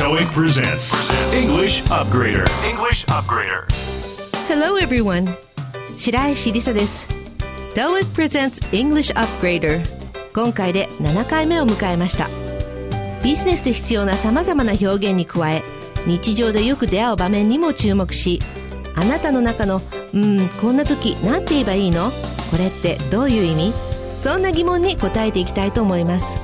TOEIC presents English Upgrader. English Upgrader. Hello everyone 白石りさです TOEIC presents English Upgrader 今回で7回目を迎えましたビジネスで必要な様々な表現に加え日常でよく出会う場面にも注目しあなたの中の「うんこんな時何て言えばいいの？これってどういう意味?」そんな疑問に答えていきたいと思います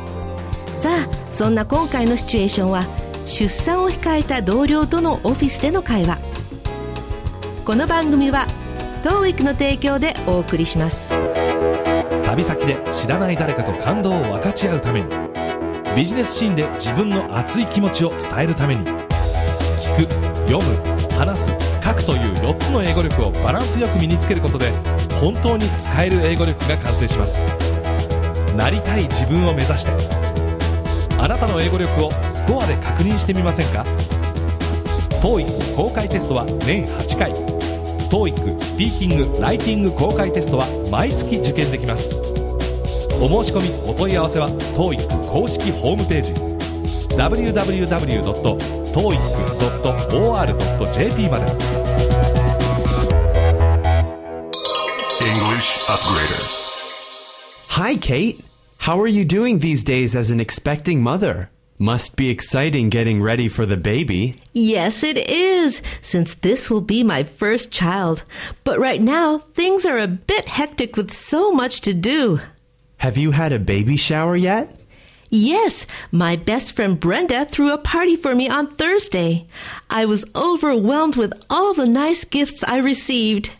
さあそんな今回のシチュエーションは出産を控えた同僚とのオフィスでの会話。この番組は TOEIC の提供でお送りします。旅先で知らない誰かと感動を分かち合うためにビジネスシーンで自分の熱い気持ちを伝えるために聞く読む話す書くという4つの英語力をバランスよく身につけることで本当に使える英語力が完成します。なりたい自分を目指してあなたの英語力をスコアで確認してみませんか？TOEIC 公開テストは年8回。TOEIC スピーキング・ライティング公開テストは毎月受験できます。お申し込みお問い合わせは TOEIC 公式ホームページ。www.toeic.or.jp まで。English Upgrader. Hi, Kate. How are you doing these days as an expecting mother? Must be exciting getting ready for the baby. Yes, it is, since this will be my first child. But right now, things are a bit hectic with so much to do. Have you had a baby shower yet? Yes, my best friend Brenda threw a party for me on Thursday. I was overwhelmed with all the nice gifts I received.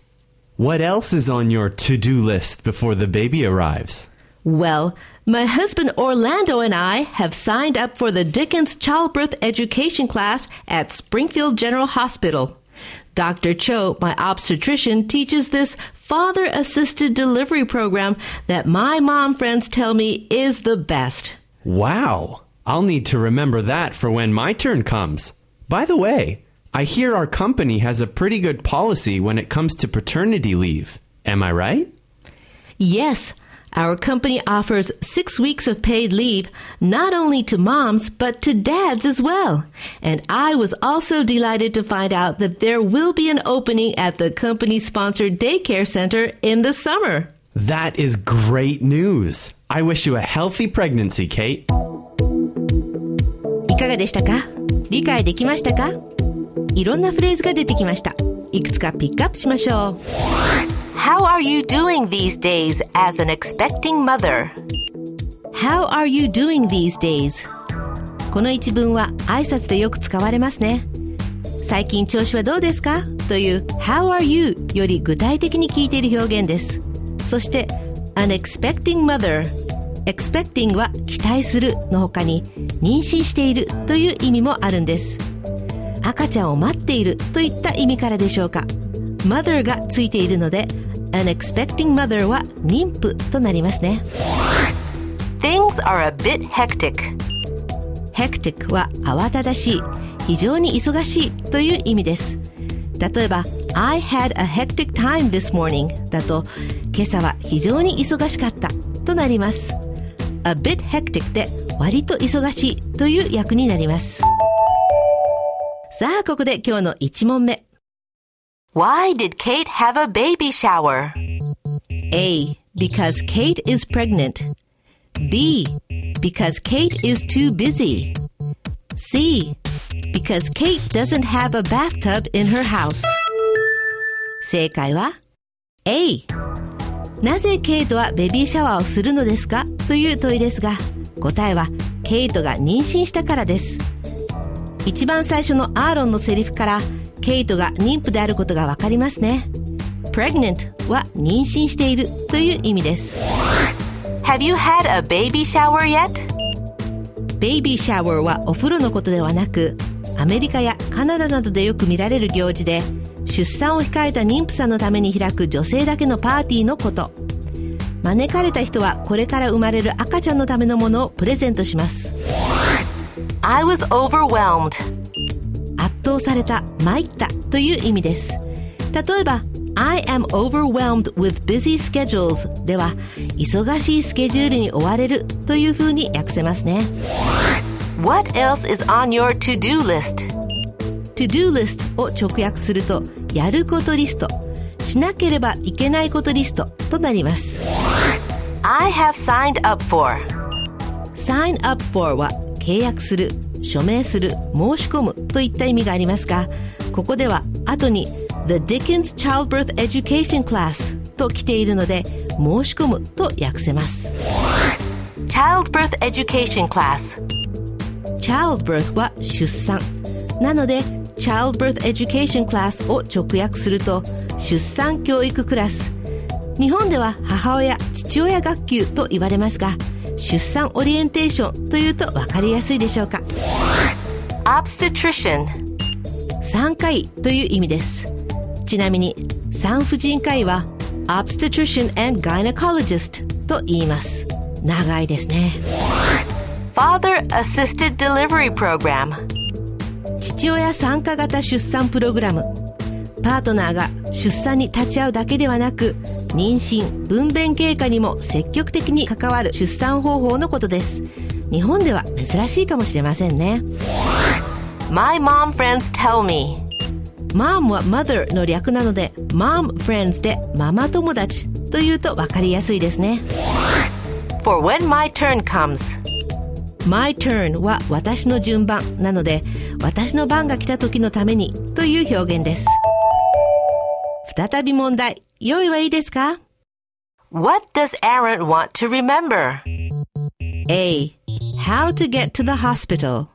What else is on your to do list before the baby arrives? Well, my husband Orlando and I have signed up for the Dickens Childbirth Education class at Springfield General Hospital. Dr. Cho, my obstetrician, teaches this father assisted delivery program that my mom friends tell me is the best. Wow. I'll need to remember that for when my turn comes. By the way, I hear our company has a pretty good policy when it comes to paternity leave. Am I right? Yes, our company offers six weeks of paid leave not only to moms, but to dads as well. And I was also delighted to find out that there will be an opening at the company sponsored daycare center in the summer. That is great news. I wish you a healthy pregnancy, Kate. いかがでしたか理解できましたかいろんなフレーズが出てきました。いくつかピックアップしましょう。 How are you doing these days as an expecting mother? How are you doing these days? この一文は挨拶でよく使われますね。最近調子はどうですかという How are you より具体的に聞いている表現です。そして An expecting mother expecting は期待するの他に妊娠しているという意味もあるんです。赤ちゃんを待っているといった意味からでしょうか mother がついているので an expecting mother は妊婦となりますね Things are a bit hectic hectic は慌ただしい非常に忙しいという意味です例えば I had a hectic time this morning だと今朝は非常に忙しかったとなります a bit hectic で割と忙しいという訳になりますさあ、ここで今日の1問目。Why did Kate have a baby shower? A. Because Kate is pregnant. B. Because Kate is too busy. C. Because Kate doesn't have a bathtub in her house. 正解は A。なぜケイトはベビーシャワーをするのですかという問いですが、答えはケイトが妊娠したからです。一番最初のアーロンのセリフからケイトが妊婦であることがわかりますね。Pregnant は妊娠しているという意味です。Have you had a baby shower yet? ベイビーシャワーはお風呂のことではなくアメリカやカナダなどでよく見られる行事で出産を控えた妊婦さんのために開く女性だけのパーティーのこと。招かれた人はこれから生まれる赤ちゃんのためのものをプレゼントします倒された参ったという意味です例えば I am overwhelmed with busy schedules では忙しいスケジュールに追われるというふうに訳せますね What else is on your to-do list? to-do list を直訳するとやることリストしなければいけないことリストとなります I have signed up for sign up for は契約する署名する申し込むといった意味がありますがここでは後に The Dickens Childbirth Education Class と来ているので申し込むと訳せます Childbirth Education Class Childbirth は出産なので Childbirth Education Class を直訳すると出産教育クラス日本では母親父親学級と言われますが出産オリエンテーションというと分かりやすいでしょうか？Obstetrician 産科医という意味です。ちなみに産婦人科医は Obstetrician and Gynecologist と言います。長いですね。Father Assisted Delivery Program 父親参加型出産プログラムパートナーが出産に立ち会うだけではなく妊娠分娩経過にも積極的に関わる出産方法のことです。日本では珍しいかもしれませんね。My mom friends tell me. mom は mother の略なので mom friends でママ友達というと分かりやすいですね。For when my turn comes. My turn は私の順番なので私の番が来た時のためにという表現です再び問題用意はいいですか What does Aaron want to remember? A. How to get to the hospital.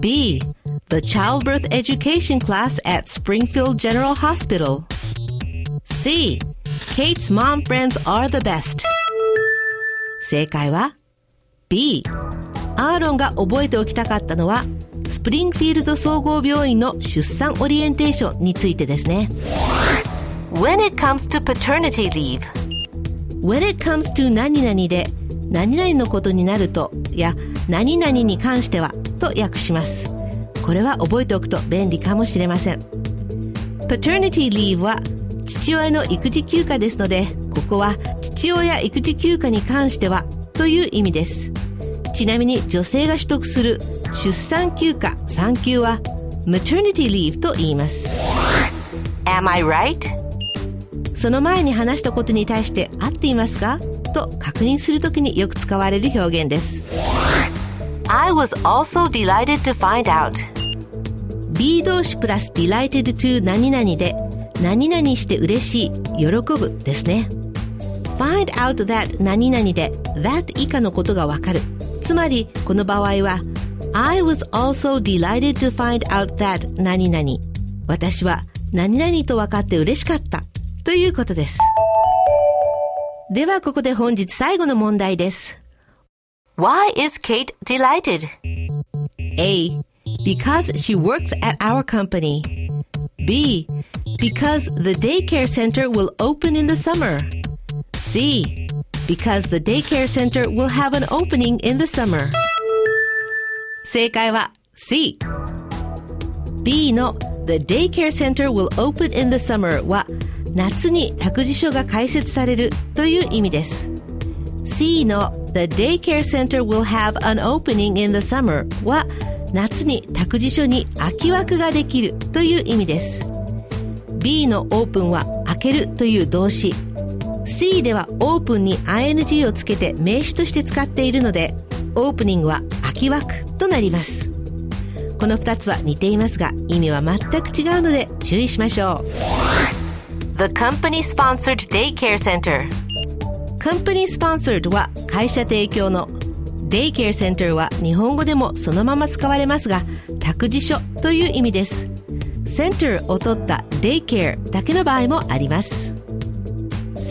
B. The childbirth education class at Springfield General Hospital. C. Kate's mom friends are the best. 正解は B アーロンが覚えておきたかったのは スプリングフィールド総合病院の出産オリエンテーションについてですね。When it comes to paternity leave. When it comes to 何々で何々のことになるとや何々に関してはと訳します。これは覚えておくと便利かもしれません。Paternity leave は父親の育児休暇ですのでここは父親育児休暇に関してはという意味ですちなみに女性が取得する出産休暇産休は maternity leave と言います。Am I right? その前に話したことに対して合っていますか？と確認するときによく使われる表現です。I was also delighted to find out. B 動詞プラス delighted to 何々で何々して嬉しい喜ぶですね。Find out that 何々で that 以下のことがわかるつまりこの場合は I was also delighted to find out that 何々私は何々と分かって嬉しかったということですではここで本日最後の問題です Why is Kate delighted? A. Because she works at our company. B. Because the daycare center will open in the summer. C. Because the daycare center will have an opening in the summer. 正解は C。B の The daycare center will open in the summer は夏に託児所が開設されるという意味です。C の The daycare center will have an opening in the summer は夏に託児所に空き枠ができるという意味です。B のオープンは開けるという動詞 C ではオープンに ing をつけて名詞として使っているのでオープニングは空き枠となります。この2つは似ていますが意味は全く違うので注意しましょう。The company sponsored daycare center. Company sponsored は会社提供の。Daycare Center は日本語でもそのまま使われますが託児所という意味です。Center を取った Daycare だけの場合もあります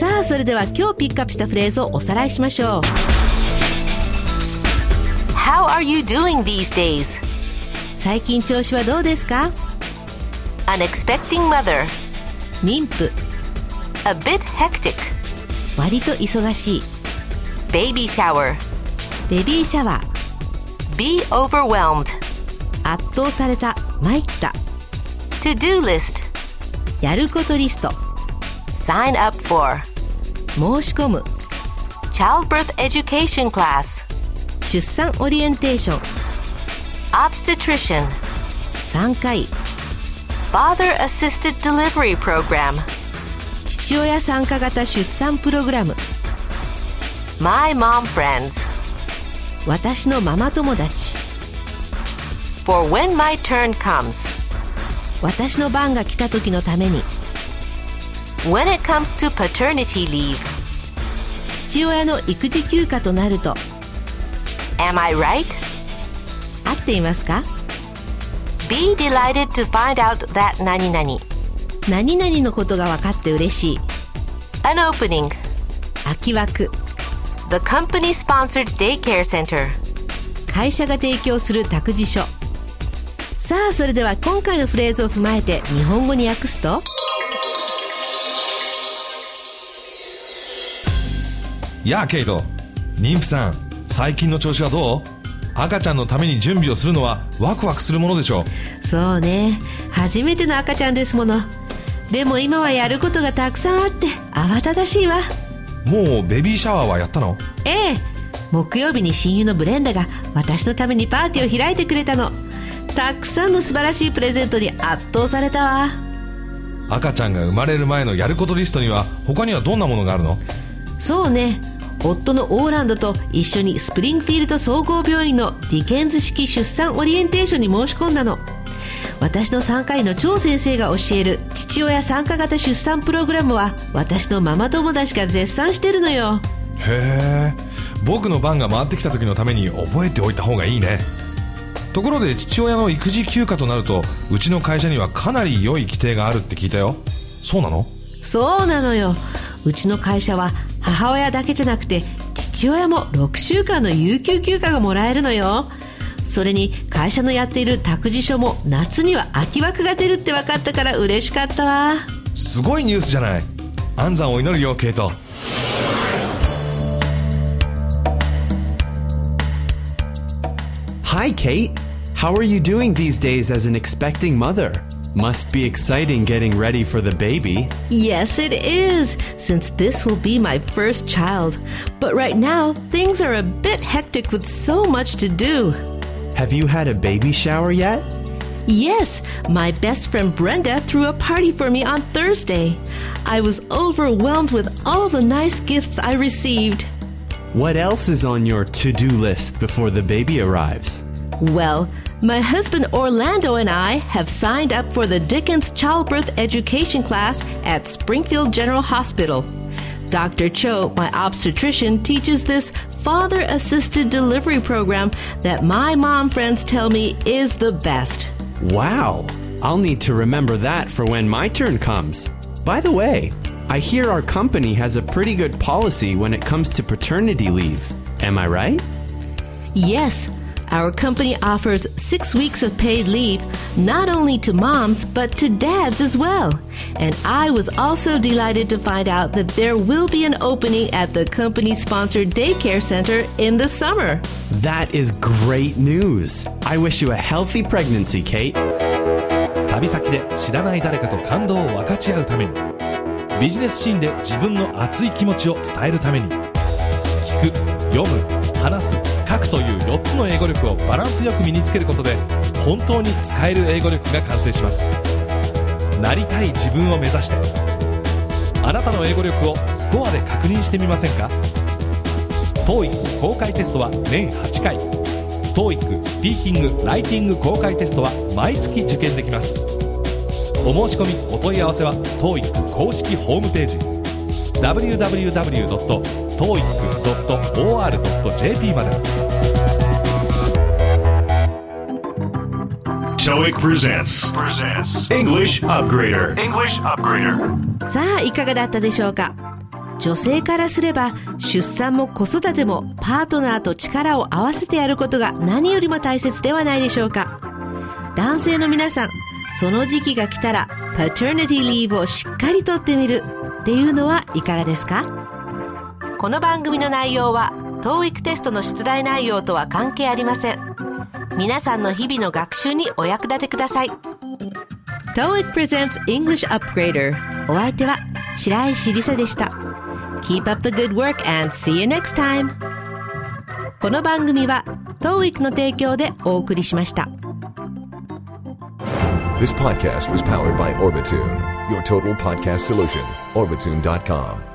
さあそれでは今日ピックアップしたフレーズをおさらいしましょう How are you doing these days? 最近調子はどうですか Unexpecting mother 妊婦 A bit hectic 割と忙しい Baby shower ベビーシャワー Be overwhelmed 圧倒された参った To do list やることリスト Sign up for 申し込む Childbirth Education Class 出産オリエンテーション obstetrician 3回 father assisted delivery program 父親参加型出産プログラム my mom friends 私のママ友達 for when my turn comes 私の番が来た時のために when it comes to paternity leave 父親の育児休暇となると am I right? 合っていますか be delighted to find out that 何々何々のことが分かって嬉しい an opening 空き枠 the company sponsored daycare center 会社が提供する託児所さあそれでは今回のフレーズを踏まえて日本語に訳すとやあケイト。妊婦さん最近の調子はどう？赤ちゃんのために準備をするのはワクワクするものでしょう。そうね。初めての赤ちゃんですもの。でも今はやることがたくさんあって慌ただしいわ。もうベビーシャワーはやったの？ええ。木曜日に親友のブレンダが私のためにパーティーを開いてくれたの。たくさんの素晴らしいプレゼントに圧倒されたわ。赤ちゃんが生まれる前のやることリストには他にはどんなものがあるの？そうね。夫のオーランドと一緒にスプリングフィールド総合病院のディケンズ式出産オリエンテーションに申し込んだの。私の3回の超先生が教える父親参加型出産プログラムは私のママ友達が絶賛してるのよ。へえ。僕の番が回ってきた時のために覚えておいた方がいいね。ところで父親の育児休暇となるとうちの会社にはかなり良い規定があるって聞いたよ。そうなの？そうなのよ。うちの会社は母親だけじゃなくて父親も6週間の有給休暇がもらえるのよそれに会社のやっている託児所も夏には空き枠が出るって分かったから嬉しかったわすごいニュースじゃない安産を祈るよケイト Hi, Kate. How are you doing these days as an expecting mother? Must be exciting getting ready for the baby. Yes, it is, since this will be my first child. But right now, things are a bit hectic with so much to do. Have you had a baby shower yet? Yes, my best friend Brenda threw a party for me on Thursday. I was overwhelmed with all the nice gifts I received. What else is on your to do list before the baby arrives? Well, my husband Orlando and I have signed up for the Dickens Childbirth Education class at Springfield General Hospital. Dr. Cho, my obstetrician, teaches this father assisted delivery program that my mom friends tell me is the best. Wow! I'll need to remember that for when my turn comes. By the way, I hear our company has a pretty good policy when it comes to paternity leave. Am I right? Yes, our company offers six weeks of paid leave not only to moms but to dads as well. And I was also delighted to find out that there will be an opening at the company sponsored daycare center in the summer. That is great news. I wish you a healthy pregnancy, Kate. 旅先で知らない誰かと感動を分かち合うためにビジネスシーンで自分の熱い気持ちを伝えるために聞く読む話す 書くという4つの英語力をバランスよく身につけることで本当に使える英語力が完成します。なりたい自分を目指して。あなたの英語力をスコアで確認してみませんか？TOEIC 公開テストは年8回。TOEIC スピーキング・ライティング公開テストは毎月受験できます。お申し込みお問い合わせは TOEIC 公式ホームページ。www. www.toeic.or.jp まで TOEIC presents. Presents. English Upgrader. English Upgrader. さあいかがだったでしょうか？女性からすれば出産も子育てもパートナーと力を合わせてやることが何よりも大切ではないでしょうか？男性の皆さんその時期が来たらパターニティリーブをしっかりとってみるっていうのはいかがですか？この番組の内容は TOEIC テストの出題内容とは関係ありません皆さんの日々の学習にお役立てください TOEIC presents English Upgrader お相手は白石りさでした Keep up the good work and see you next time この番組は TOEIC の提供でお送りしました This podcast was powered by Orbitune, your total podcast solution. Orbitune.com.